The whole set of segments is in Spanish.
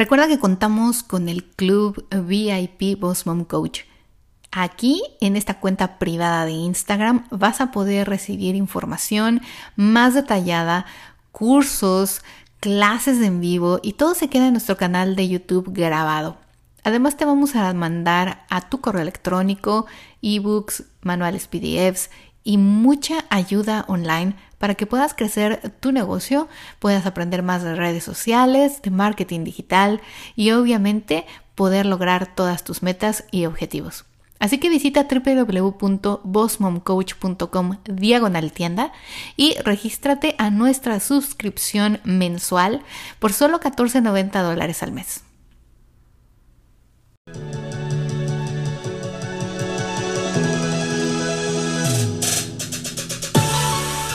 Recuerda que contamos con el club VIP Boss Mom Coach. Aquí, en esta cuenta privada de Instagram, vas a poder recibir información más detallada, cursos, clases en vivo y todo se queda en nuestro canal de YouTube grabado. Además te vamos a mandar a tu correo electrónico ebooks, manuales PDFs y mucha ayuda online para que puedas crecer tu negocio, puedas aprender más de redes sociales, de marketing digital y obviamente poder lograr todas tus metas y objetivos. Así que visita www.bossmomcoach.com diagonal tienda y regístrate a nuestra suscripción mensual por solo 14.90 dólares al mes.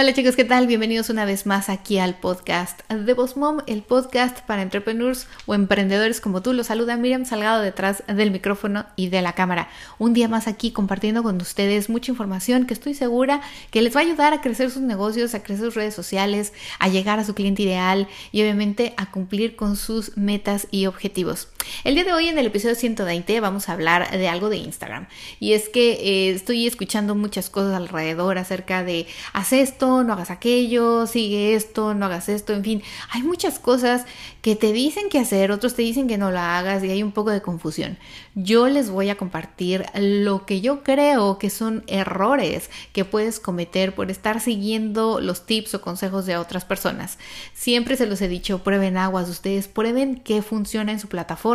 Hola chicos, ¿qué tal? Bienvenidos una vez más aquí al podcast de Boss Mom, el podcast para entrepreneurs o emprendedores como tú. Los saluda Miriam Salgado detrás del micrófono y de la cámara. Un día más aquí compartiendo con ustedes mucha información que estoy segura que les va a ayudar a crecer sus negocios, a crecer sus redes sociales, a llegar a su cliente ideal y obviamente a cumplir con sus metas y objetivos. El día de hoy en el episodio 120 vamos a hablar de algo de Instagram y es que eh, estoy escuchando muchas cosas alrededor acerca de haz esto, no hagas aquello, sigue esto, no hagas esto, en fin, hay muchas cosas que te dicen que hacer, otros te dicen que no la hagas y hay un poco de confusión. Yo les voy a compartir lo que yo creo que son errores que puedes cometer por estar siguiendo los tips o consejos de otras personas. Siempre se los he dicho, prueben aguas, ustedes prueben qué funciona en su plataforma,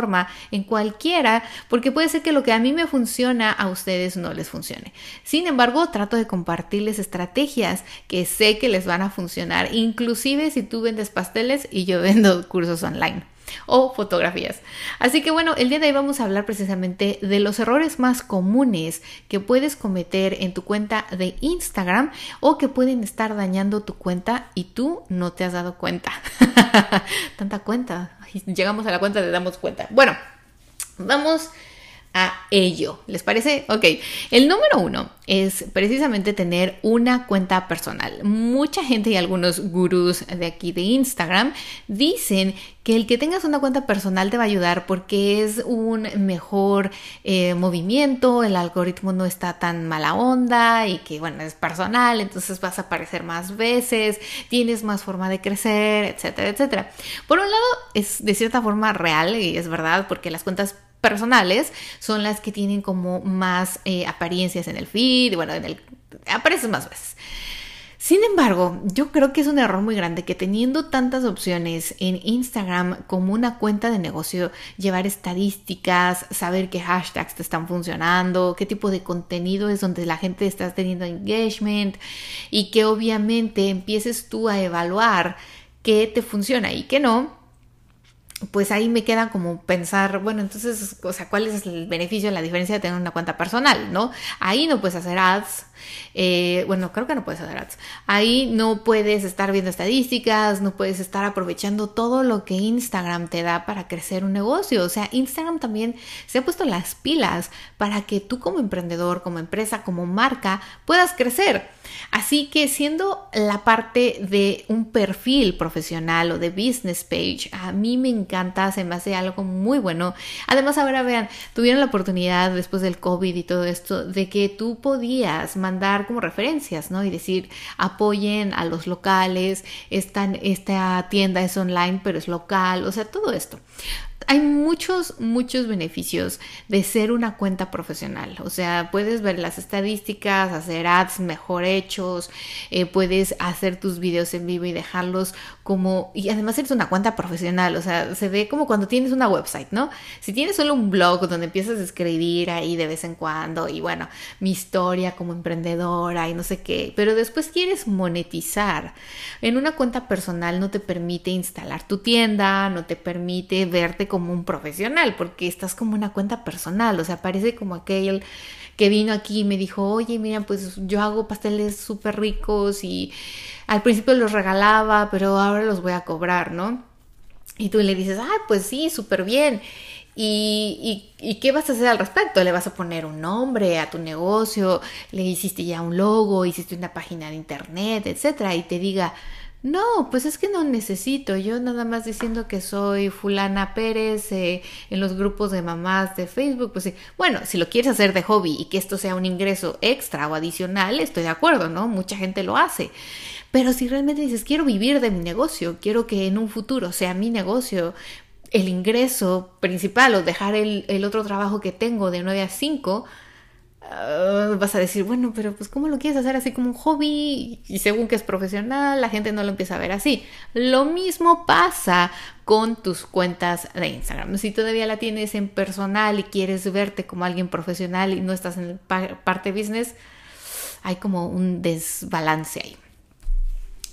en cualquiera, porque puede ser que lo que a mí me funciona a ustedes no les funcione. Sin embargo, trato de compartirles estrategias que sé que les van a funcionar, inclusive si tú vendes pasteles y yo vendo cursos online o fotografías. Así que bueno, el día de hoy vamos a hablar precisamente de los errores más comunes que puedes cometer en tu cuenta de Instagram o que pueden estar dañando tu cuenta y tú no te has dado cuenta. Tanta cuenta. Llegamos a la cuenta, te damos cuenta. Bueno, vamos a ello. ¿Les parece? Ok. El número uno es precisamente tener una cuenta personal. Mucha gente y algunos gurús de aquí de Instagram dicen que el que tengas una cuenta personal te va a ayudar porque es un mejor eh, movimiento, el algoritmo no está tan mala onda y que bueno, es personal, entonces vas a aparecer más veces, tienes más forma de crecer, etcétera, etcétera. Por un lado, es de cierta forma real y es verdad porque las cuentas personales son las que tienen como más eh, apariencias en el feed, bueno, en el, apareces más veces. Sin embargo, yo creo que es un error muy grande que teniendo tantas opciones en Instagram como una cuenta de negocio, llevar estadísticas, saber qué hashtags te están funcionando, qué tipo de contenido es donde la gente está teniendo engagement y que obviamente empieces tú a evaluar qué te funciona y qué no, pues ahí me queda como pensar, bueno, entonces, o sea, ¿cuál es el beneficio, la diferencia de tener una cuenta personal, no? Ahí no puedes hacer ads, eh, bueno, creo que no puedes hacer ads. Ahí no puedes estar viendo estadísticas, no puedes estar aprovechando todo lo que Instagram te da para crecer un negocio. O sea, Instagram también se ha puesto las pilas para que tú como emprendedor, como empresa, como marca, puedas crecer. Así que siendo la parte de un perfil profesional o de business page, a mí me encanta, se me hace algo muy bueno. Además, ahora vean, tuvieron la oportunidad después del COVID y todo esto de que tú podías mandar como referencias, ¿no? Y decir, apoyen a los locales, esta, esta tienda es online, pero es local, o sea, todo esto hay muchos, muchos beneficios de ser una cuenta profesional. O sea, puedes ver las estadísticas, hacer ads mejor hechos, eh, puedes hacer tus videos en vivo y dejarlos como... Y además eres una cuenta profesional, o sea, se ve como cuando tienes una website, ¿no? Si tienes solo un blog donde empiezas a escribir ahí de vez en cuando y bueno, mi historia como emprendedora y no sé qué, pero después quieres monetizar. En una cuenta personal no te permite instalar tu tienda, no te permite verte como un profesional, porque estás como una cuenta personal, o sea, parece como aquel que vino aquí y me dijo, oye, mira, pues yo hago pasteles súper ricos y al principio los regalaba, pero ahora los voy a cobrar, ¿no? Y tú le dices, ah, pues sí, súper bien. ¿Y, y, qué vas a hacer al respecto? ¿Le vas a poner un nombre a tu negocio? ¿Le hiciste ya un logo? ¿Hiciste una página de internet? Etcétera. Y te diga, no, pues es que no necesito. Yo nada más diciendo que soy fulana Pérez eh, en los grupos de mamás de Facebook, pues sí. Bueno, si lo quieres hacer de hobby y que esto sea un ingreso extra o adicional, estoy de acuerdo, ¿no? Mucha gente lo hace. Pero si realmente dices, quiero vivir de mi negocio, quiero que en un futuro sea mi negocio, el ingreso principal o dejar el, otro trabajo que tengo de 9 a 5, ah, vas a decir, bueno, pero pues ¿cómo lo quieres hacer así como un hobby? Y según que es profesional, la gente no lo empieza a ver así. Lo mismo pasa con tus cuentas de Instagram. Si todavía la tienes en personal y quieres verte como alguien profesional y no estás en parte business, hay como un desbalance ahí.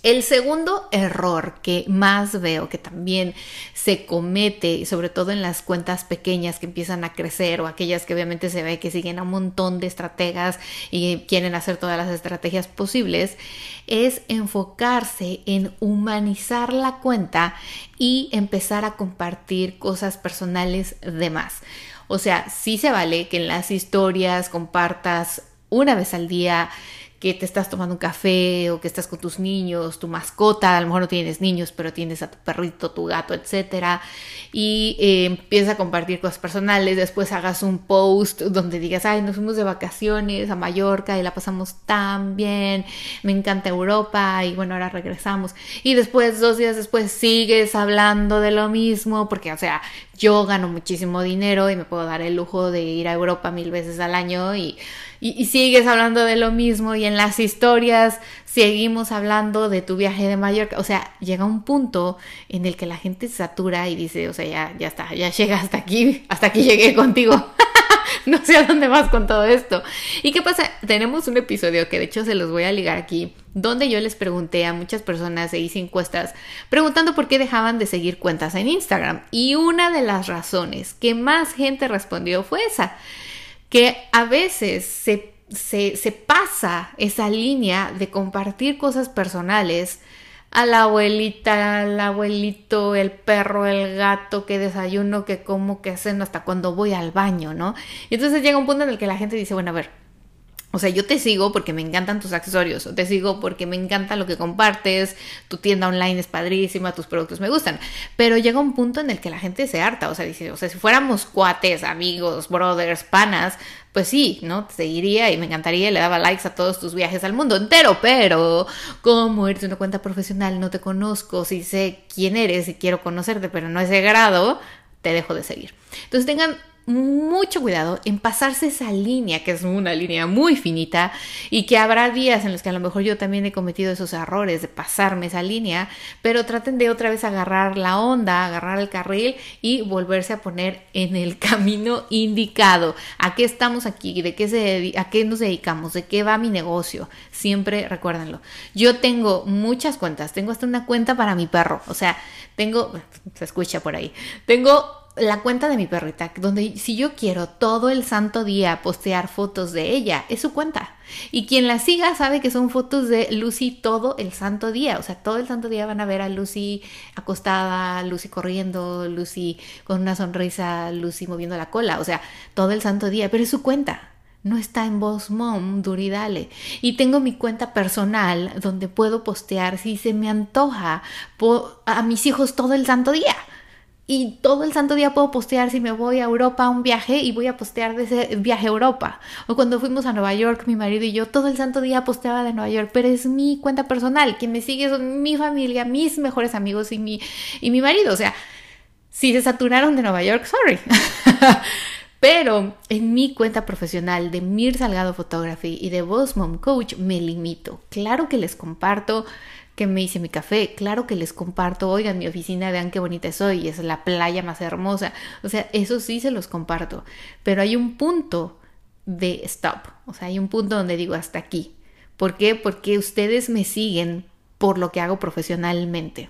El segundo error que más veo que también se comete, sobre todo en las cuentas pequeñas que empiezan a crecer o aquellas que obviamente se ve que siguen a un montón de estrategas y quieren hacer todas las estrategias posibles, es enfocarse en humanizar la cuenta y empezar a compartir cosas personales de más. O sea, sí se vale que en las historias compartas una vez al día que te estás tomando un café o que estás con tus niños, tu mascota, a lo mejor no tienes niños, pero tienes a tu perrito, tu gato, etcétera, y eh, empieza a compartir cosas personales, después hagas un post donde digas, ay, nos fuimos de vacaciones a Mallorca y la pasamos tan bien, me encanta Europa y bueno, ahora regresamos, y después, dos días después, sigues hablando de lo mismo, porque, o sea, yo gano muchísimo dinero y me puedo dar el lujo de ir a Europa mil veces al año y y, sigues hablando de lo mismo y en las historias seguimos hablando de tu viaje de Mallorca. O sea, llega un punto en el que la gente se satura y dice, o sea, ya, ya está, ya llega hasta aquí, hasta aquí llegué contigo. no sé a dónde vas con todo esto. ¿Y qué pasa? Tenemos un episodio que de hecho se los voy a ligar aquí, donde yo les pregunté a muchas personas e hice encuestas preguntando por qué dejaban de seguir cuentas en Instagram. Y una de las razones que más gente respondió fue esa que a veces se, se, pasa esa línea de compartir cosas personales a la abuelita, al abuelito, el perro, el gato, que desayuno, que como, que hacen hasta cuando voy al baño, ¿no? Y entonces llega un punto en el que la gente dice, bueno, a ver, o sea, yo te sigo porque me encantan tus accesorios, o te sigo porque me encanta lo que compartes, tu tienda online es padrísima, tus productos me gustan, pero llega un punto en el que la gente se harta, o sea, dice, o sea, si fuéramos cuates, amigos, brothers, panas, pues sí, ¿no? Te seguiría y me encantaría, le daba likes a todos tus viajes al mundo entero, pero como eres una cuenta profesional, no te conozco, si sé quién eres y quiero conocerte, pero no ese grado, te dejo de seguir. Entonces tengan mucho cuidado en pasarse esa línea, que es una línea muy finita y que habrá días en los que a lo mejor yo también he cometido esos errores de pasarme esa línea, pero traten de otra vez agarrar la onda, agarrar el carril y volverse a poner en el camino indicado. ¿A qué estamos aquí? ¿De qué se a qué nos dedicamos? ¿De qué va mi negocio? Siempre recuérdenlo. Yo tengo muchas cuentas, tengo hasta una cuenta para mi perro, o sea, tengo se escucha por ahí. Tengo la cuenta de mi perrita, donde si yo quiero todo el santo día postear fotos de ella, es su cuenta. Y quien la siga sabe que son fotos de Lucy todo el santo día. O sea, todo el santo día van a ver a Lucy acostada, Lucy corriendo, Lucy con una sonrisa, Lucy moviendo la cola. O sea, todo el santo día, pero es su cuenta. No está en Boss Mom, Duridale. Y tengo mi cuenta personal donde puedo postear si se me antoja a mis hijos todo el santo día. Y todo el santo día puedo postear si me voy a Europa a un viaje y voy a postear de ese viaje a Europa. O cuando fuimos a Nueva York, mi marido y yo, todo el santo día posteaba de Nueva York, pero es mi cuenta personal. Quien me sigue son mi familia, mis mejores amigos y mi, y mi marido. O sea, si se saturaron de Nueva York, sorry. Pero en mi cuenta profesional de Mir Salgado Photography y de Boss Mom Coach me limito. Claro que les comparto que me hice mi café. Claro que les comparto, oigan, mi oficina, vean qué bonita soy, es la playa más hermosa. O sea, eso sí se los comparto. Pero hay un punto de stop. O sea, hay un punto donde digo hasta aquí. ¿Por qué? Porque ustedes me siguen por lo que hago profesionalmente.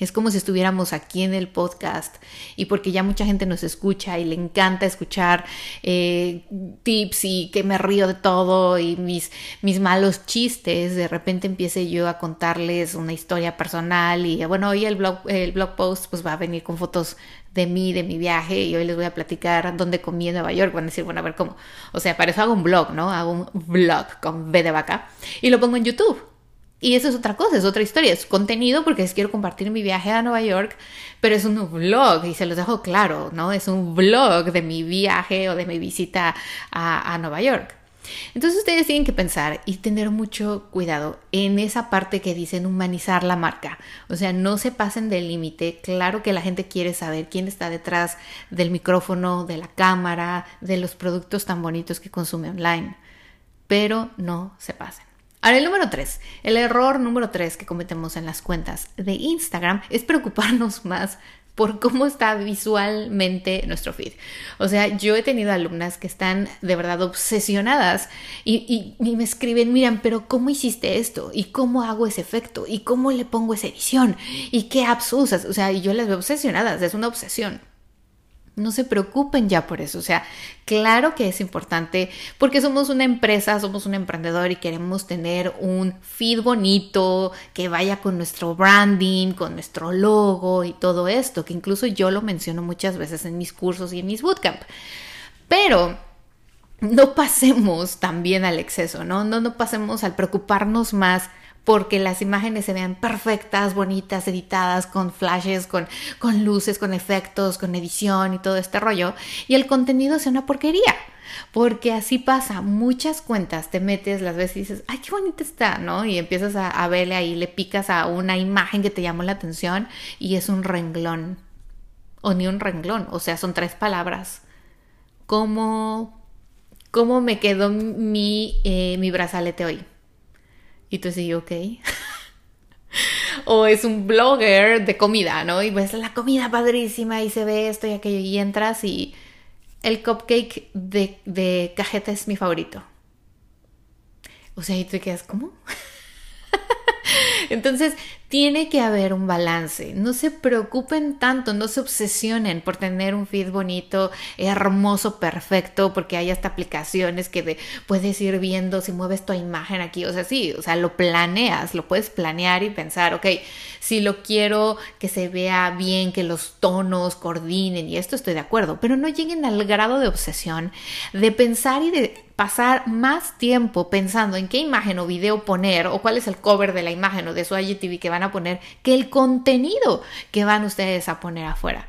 Es como si estuviéramos aquí en el podcast y porque ya mucha gente nos escucha y le encanta escuchar eh, tips y que me río de todo y mis, mis malos chistes, de repente empiece yo a contarles una historia personal y bueno, hoy el blog, el blog post pues va a venir con fotos de mí, de mi viaje y hoy les voy a platicar dónde comí en Nueva York. Van a decir, bueno, a ver cómo. O sea, para eso hago un blog, ¿no? Hago un blog con B de vaca y lo pongo en YouTube y eso es otra cosa, es otra historia, es contenido porque quiero compartir mi viaje a Nueva York, pero es un vlog y se los dejo claro, ¿no? Es un vlog de mi viaje o de mi visita a, a Nueva York. Entonces ustedes tienen que pensar y tener mucho cuidado en esa parte que dicen humanizar la marca. O sea, no se pasen del límite. Claro que la gente quiere saber quién está detrás del micrófono, de la cámara, de los productos tan bonitos que consume online. Pero no se pasen. Ahora, el número tres, el error número tres que cometemos en las cuentas de Instagram es preocuparnos más por cómo está visualmente nuestro feed. O sea, yo he tenido alumnas que están de verdad obsesionadas y, me escriben, miran, pero ¿cómo hiciste esto? ¿Y cómo hago ese efecto? ¿Y cómo le pongo esa edición? ¿Y qué apps usas? O sea, yo las veo obsesionadas, es una obsesión. No se preocupen ya por eso. O sea, claro que es importante porque somos una empresa, somos un emprendedor y queremos tener un feed bonito que vaya con nuestro branding, con nuestro logo y todo esto, que incluso yo lo menciono muchas veces en mis cursos y en mis bootcamp. Pero no pasemos también al exceso, ¿no? No, no pasemos al preocuparnos más porque las imágenes se vean perfectas, bonitas, editadas, con flashes, con, con luces, con efectos, con edición y todo este rollo, y el contenido sea una porquería. Porque así pasa, muchas cuentas te metes, las veces y dices, ay, qué bonita está, ¿no? Y empiezas a, a verle ahí, le picas a una imagen que te llamó la atención y es un renglón. O ni un renglón, o sea, son tres palabras. ¿Cómo, cómo me quedó mi, eh, mi brazalete hoy? Y tú sí, ok. o es un blogger de comida, ¿no? Y ves la comida padrísima y se ve esto y aquello y entras y el cupcake de, de cajeta es mi favorito. O sea, y tú te quedas, ¿cómo? Entonces, tiene que haber un balance. No se preocupen tanto, no se obsesionen por tener un feed bonito, hermoso, perfecto, porque hay hasta aplicaciones que puedes ir viendo si mueves tu imagen aquí. O sea, sí, o sea, lo planeas, lo puedes planear y pensar, ok, si lo quiero que se vea bien, que los tonos coordinen y esto estoy de acuerdo, pero no lleguen al grado de obsesión de pensar y de pasar más tiempo pensando en qué imagen o video poner o cuál es el cover de la imagen o de su IGTV que van a poner que el contenido que van ustedes a poner afuera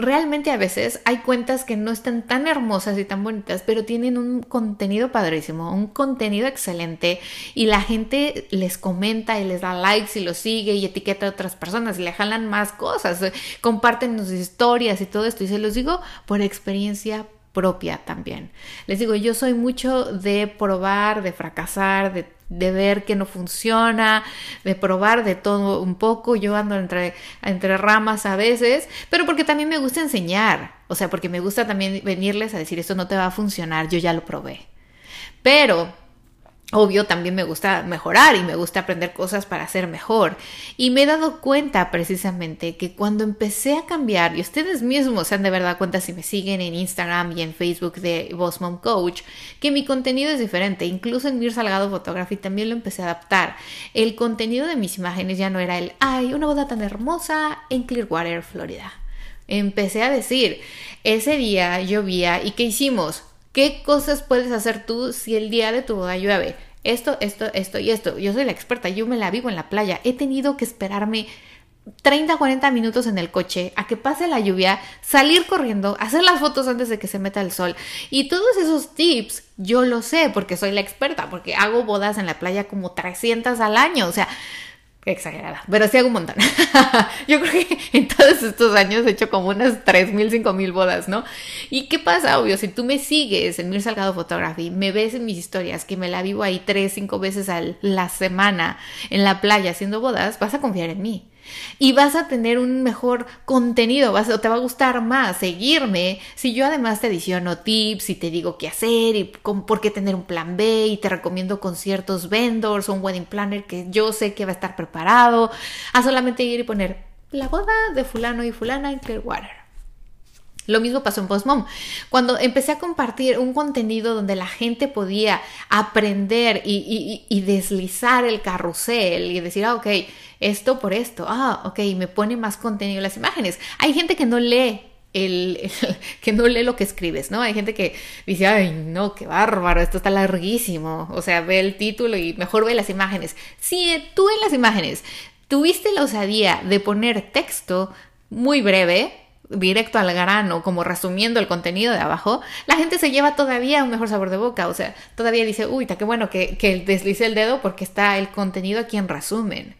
realmente a veces hay cuentas que no están tan hermosas y tan bonitas, pero tienen un contenido padrísimo, un contenido excelente y la gente les comenta y les da likes y lo sigue y etiqueta a otras personas y le jalan más cosas, comparten sus historias y todo esto y se los digo por experiencia propia también. Les digo, yo soy mucho de probar, de fracasar, de, ver que no funciona, de probar de todo un poco. Yo ando entre, entre ramas a veces, pero porque también me gusta enseñar. O sea, porque me gusta también venirles a decir, esto no te va a funcionar, yo ya lo probé. Pero Obvio, también me gusta mejorar y me gusta aprender cosas para ser mejor. Y me he dado cuenta precisamente que cuando empecé a cambiar, y ustedes mismos se han de verdad cuenta si me siguen en Instagram y en Facebook de Boss Mom Coach, que mi contenido es diferente. Incluso en Mir Salgado Photography también lo empecé a adaptar. El contenido de mis imágenes ya no era el, ay, una boda tan hermosa en Clearwater, Florida. Empecé a decir, ese día llovía y ¿qué hicimos? ¿Qué cosas puedes hacer tú si el día de tu boda llueve? Esto, esto, esto y esto. Yo soy la experta, yo me la vivo en la playa. He tenido que esperarme 30, 40 minutos en el coche a que pase la lluvia, salir corriendo, hacer las fotos antes de que se meta el sol. Y todos esos tips yo lo sé porque soy la experta, porque hago bodas en la playa como 300 al año. O sea, exagerada, pero sí hago un montón. Yo creo que en todos estos años he hecho como unas 3.000, 5.000 bodas, ¿no? ¿Y qué pasa? Obvio, si tú me sigues en Mir Salgado Photography, me ves en mis historias, que me la vivo ahí 3, 5 veces a la semana en la playa haciendo bodas, vas a confiar en mí y vas a tener un mejor contenido, vas, o te va a gustar más seguirme si yo además te adiciono tips y te digo qué hacer y por qué tener un plan B y te recomiendo con ciertos vendors o un wedding planner que yo sé que va a estar preparado, a solamente ir y poner la boda de fulano y fulana en Clearwater. Lo mismo pasó en Postmom. Cuando empecé a compartir un contenido donde la gente podía aprender y, deslizar el carrusel y decir, ah, ok, esto por esto, ah, ok, me pone más contenido en las imágenes. Hay gente que no lee el, que no lee lo que escribes, ¿no? Hay gente que dice, ay, no, qué bárbaro, esto está larguísimo. O sea, ve el título y mejor ve las imágenes. Si tú en las imágenes tuviste la osadía de poner texto muy breve, directo al grano, como resumiendo el contenido de abajo, la gente se lleva todavía un mejor sabor de boca. O sea, todavía dice, uy, está qué bueno que, que deslice el dedo porque está el contenido aquí en resumen.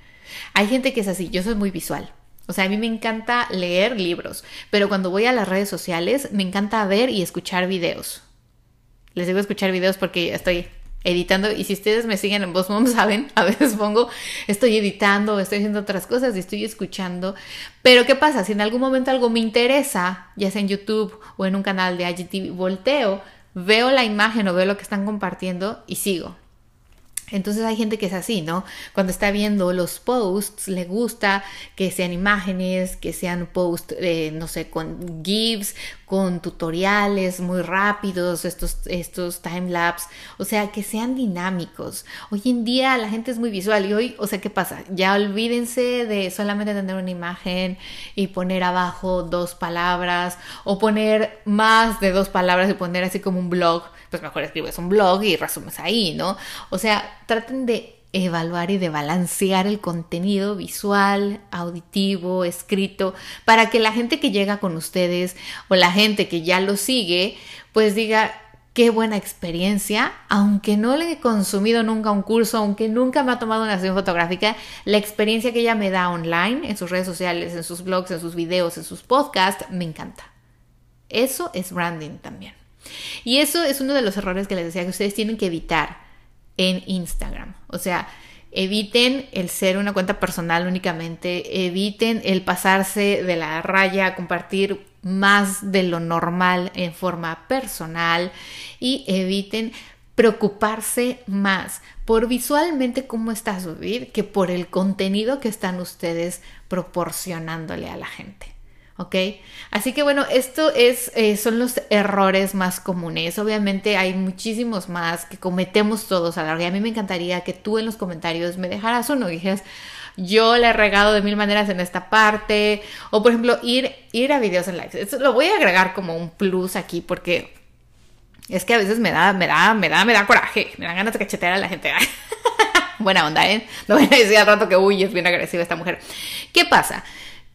Hay gente que es así, yo soy muy visual. O sea, a mí me encanta leer libros, pero cuando voy a las redes sociales me encanta ver y escuchar videos. Les digo escuchar videos porque estoy editando y si ustedes me siguen en Mom saben, a veces pongo estoy editando, estoy haciendo otras cosas y estoy escuchando. Pero ¿qué pasa? Si en algún momento algo me interesa, ya sea en YouTube o en un canal de IGTV, volteo, veo la imagen o veo lo que están compartiendo y sigo. Entonces hay gente que es así, ¿no? Cuando está viendo los posts, le gusta que sean imágenes, que sean posts, eh, no sé, con GIFs, con tutoriales muy rápidos, estos, estos time-lapse, o sea, que sean dinámicos. Hoy en día la gente es muy visual y hoy, o sea, ¿qué pasa? Ya olvídense de solamente tener una imagen y poner abajo dos palabras o poner más de dos palabras y poner así como un blog, pues mejor escribes un blog y resumes ahí, ¿no? O sea, traten de evaluar y de balancear el contenido visual, auditivo, escrito, para que la gente que llega con ustedes o la gente que ya lo sigue, pues diga, qué buena experiencia, aunque no le he consumido nunca un curso, aunque nunca me ha tomado una sesión fotográfica, la experiencia que ella me da online, en sus redes sociales, en sus blogs, en sus videos, en sus podcasts, me encanta. Eso es branding también. Y eso es uno de los errores que les decía que ustedes tienen que evitar en Instagram. O sea, eviten el ser una cuenta personal únicamente, eviten el pasarse de la raya a compartir más de lo normal en forma personal y eviten preocuparse más por visualmente cómo está su que por el contenido que están ustedes proporcionándole a la gente. ¿Ok? Así que bueno, esto es, eh, son los errores más comunes. Obviamente hay muchísimos más que cometemos todos a la. Y a mí me encantaría que tú en los comentarios me dejaras uno y dijeras, yo le he regado de mil maneras en esta parte. O por ejemplo, ir, ir a videos en live. Esto lo voy a agregar como un plus aquí porque es que a veces me da, me da, me da, me da coraje. Me dan ganas de cachetear a la gente. Buena onda, ¿eh? No voy a decir al rato que, uy, es bien agresiva esta mujer. ¿Qué pasa?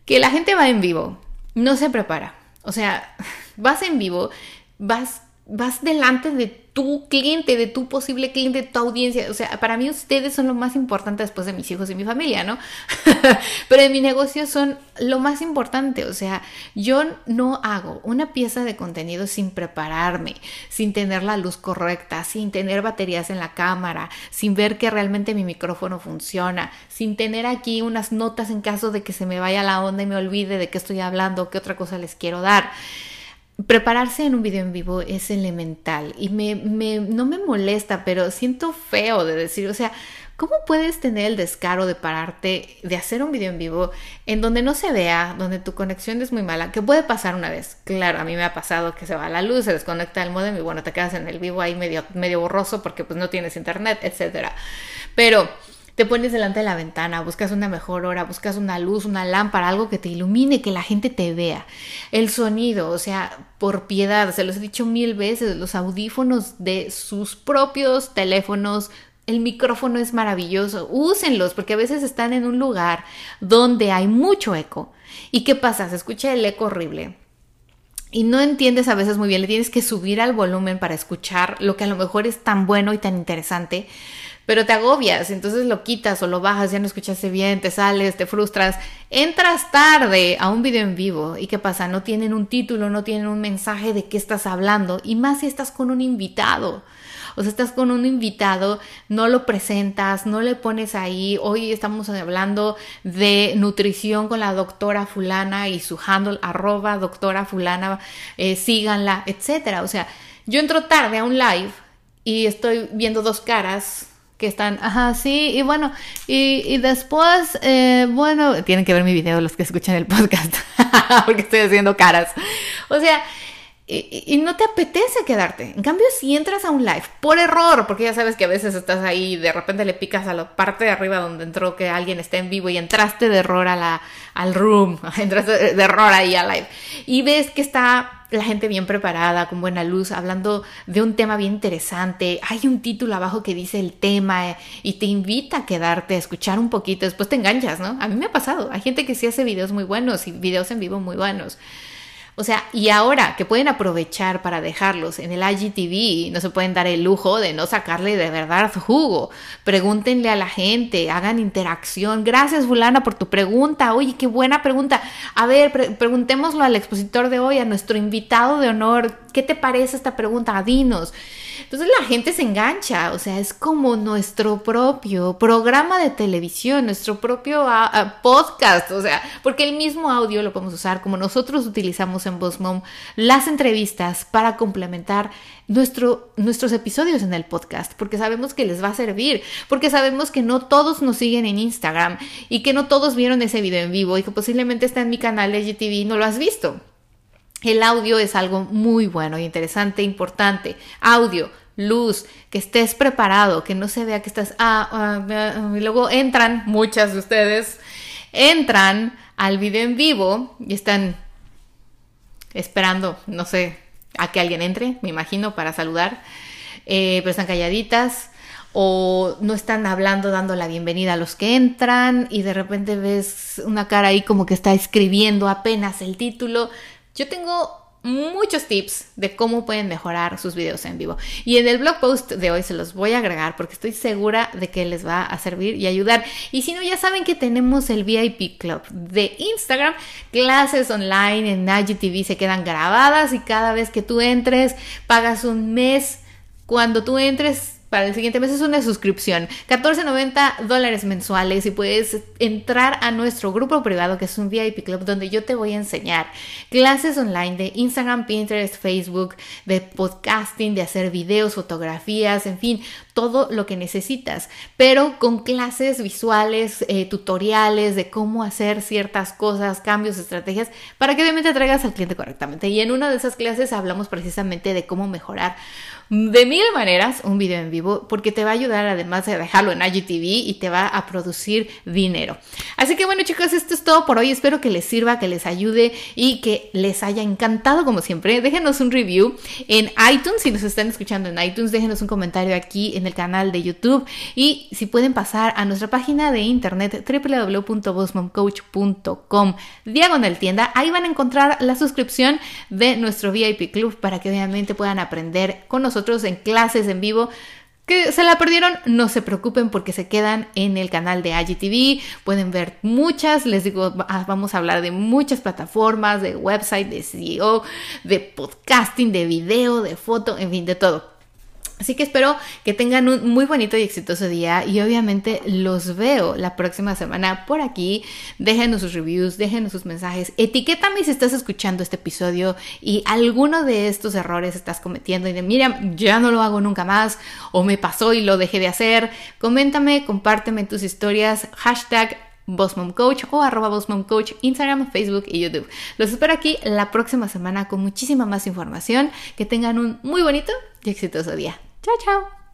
Que la gente va en vivo no se prepara. O sea, vas en vivo, vas, vas delante de tu cliente, de tu posible cliente, de tu audiencia. O sea, para mí ustedes son lo más importante después de mis hijos y mi familia, ¿no? Pero en mi negocio son lo más importante. O sea, yo no hago una pieza de contenido sin prepararme, sin tener la luz correcta, sin tener baterías en la cámara, sin ver que realmente mi micrófono funciona, sin tener aquí unas notas en caso de que se me vaya la onda y me olvide de qué estoy hablando, qué otra cosa les quiero dar prepararse en un video en vivo es elemental y me, no me molesta, pero siento feo de decir, o sea, ¿cómo puedes tener el descaro de pararte, de hacer un video en vivo en donde no se vea, donde tu conexión es muy mala? Que puede pasar una vez. Claro, a mí me ha pasado que se va la luz, se desconecta el modem y bueno, te quedas en el vivo ahí medio, medio borroso porque pues no tienes internet, etcétera. Pero te pones delante de la ventana, buscas una mejor hora, buscas una luz, una lámpara, algo que te ilumine, que la gente te vea. El sonido, o sea, por piedad, se los he dicho mil veces, los audífonos de sus propios teléfonos el micrófono es maravilloso, úsenlos porque a veces están en un lugar donde hay mucho eco. ¿Y qué pasa? Se escucha el eco horrible. Y no entiendes a veces muy bien, le tienes que subir al volumen para escuchar lo que a lo mejor es tan bueno y tan interesante pero te agobias, entonces lo quitas o lo bajas, ya no escuchaste bien, te sales, te frustras, entras tarde a un video en vivo y qué pasa, no tienen un título, no tienen un mensaje de qué estás hablando y más si estás con un invitado. O sea, estás con un invitado, no lo presentas, no le pones ahí, hoy estamos hablando de nutrición con la doctora fulana y su handle arroba doctora fulana, eh, síganla, etcétera. O sea, yo entro tarde a un live y estoy viendo dos caras que están, ajá, sí, y bueno, y, y después, eh, bueno, tienen que ver mi video los que escuchan el podcast, porque estoy haciendo caras. O sea, y, no te apetece quedarte. En cambio, si entras a un live por error, porque ya sabes que a veces estás ahí y de repente le picas a la parte de arriba donde entró que alguien está en vivo y entraste de error a la, al room, entraste de error ahí al live y ves que está la gente bien preparada, con buena luz, hablando de un tema bien interesante. Hay un título abajo que dice el tema eh, y te invita a quedarte a escuchar un poquito. Después te enganchas, ¿no? A mí me ha pasado. Hay gente que sí hace videos muy buenos y videos en vivo muy buenos. O sea, y ahora que pueden aprovechar para dejarlos en el IGTV, no se pueden dar el lujo de no sacarle de verdad jugo. Pregúntenle a la gente, hagan interacción. Gracias, Fulana, por tu pregunta. Oye, qué buena pregunta. A ver, preguntémoslo al expositor de hoy, a nuestro invitado de honor. ¿Qué te parece esta pregunta? Dinos. Entonces la gente se engancha, o sea, es como nuestro propio programa de televisión, nuestro propio ah, ah, podcast, o sea, porque el mismo audio lo podemos usar como nosotros utilizamos en Mom las entrevistas para complementar nuestro, nuestros episodios en el podcast, porque sabemos que les va a servir, porque sabemos que no todos nos siguen en Instagram y que no todos vieron ese video en vivo y que posiblemente está en mi canal de GTV y no lo has visto. El audio es algo muy bueno, interesante, importante. Audio, luz, que estés preparado, que no se vea que estás... Ah, ah, ah, y luego entran, muchas de ustedes, entran al video en vivo y están esperando, no sé, a que alguien entre, me imagino, para saludar, eh, pero están calladitas o no están hablando, dando la bienvenida a los que entran y de repente ves una cara ahí como que está escribiendo apenas el título yo tengo muchos tips de cómo pueden mejorar sus videos en vivo. Y en el blog post de hoy se los voy a agregar porque estoy segura de que les va a servir y ayudar. Y si no, ya saben que tenemos el VIP Club de Instagram. Clases online en IGTV se quedan grabadas y cada vez que tú entres pagas un mes. Cuando tú entres para el siguiente mes es una suscripción, 14.90 dólares mensuales y puedes entrar a nuestro grupo privado que es un VIP Club donde yo te voy a enseñar clases online de Instagram, Pinterest, Facebook, de podcasting, de hacer videos, fotografías, en fin, todo lo que necesitas, pero con clases visuales, eh, tutoriales de cómo hacer ciertas cosas, cambios, estrategias, para que obviamente traigas al cliente correctamente. Y en una de esas clases hablamos precisamente de cómo mejorar de mil maneras un video en vivo porque te va a ayudar además de dejarlo en IGTV y te va a producir dinero. Así que bueno chicos, esto es todo por hoy. Espero que les sirva, que les ayude y que les haya encantado como siempre. Déjenos un review en iTunes si nos están escuchando en iTunes. Déjenos un comentario aquí en el canal de YouTube y si pueden pasar a nuestra página de internet www.bossmomcoach.com diagonal tienda. Ahí van a encontrar la suscripción de nuestro VIP Club para que obviamente puedan aprender con nosotros en clases en vivo. Que se la perdieron, no se preocupen porque se quedan en el canal de IGTV. Pueden ver muchas, les digo, ah, vamos a hablar de muchas plataformas, de website, de CEO, de podcasting, de video, de foto, en fin, de todo. Así que espero que tengan un muy bonito y exitoso día y obviamente los veo la próxima semana por aquí. Déjenos sus reviews, déjenos sus mensajes. Etiquétame si estás escuchando este episodio y alguno de estos errores estás cometiendo y de mira, ya no lo hago nunca más o me pasó y lo dejé de hacer. Coméntame, compárteme tus historias, hashtag Coach o arroba Coach, Instagram, Facebook y YouTube. Los espero aquí la próxima semana con muchísima más información. Que tengan un muy bonito y exitoso día. Chao, chao.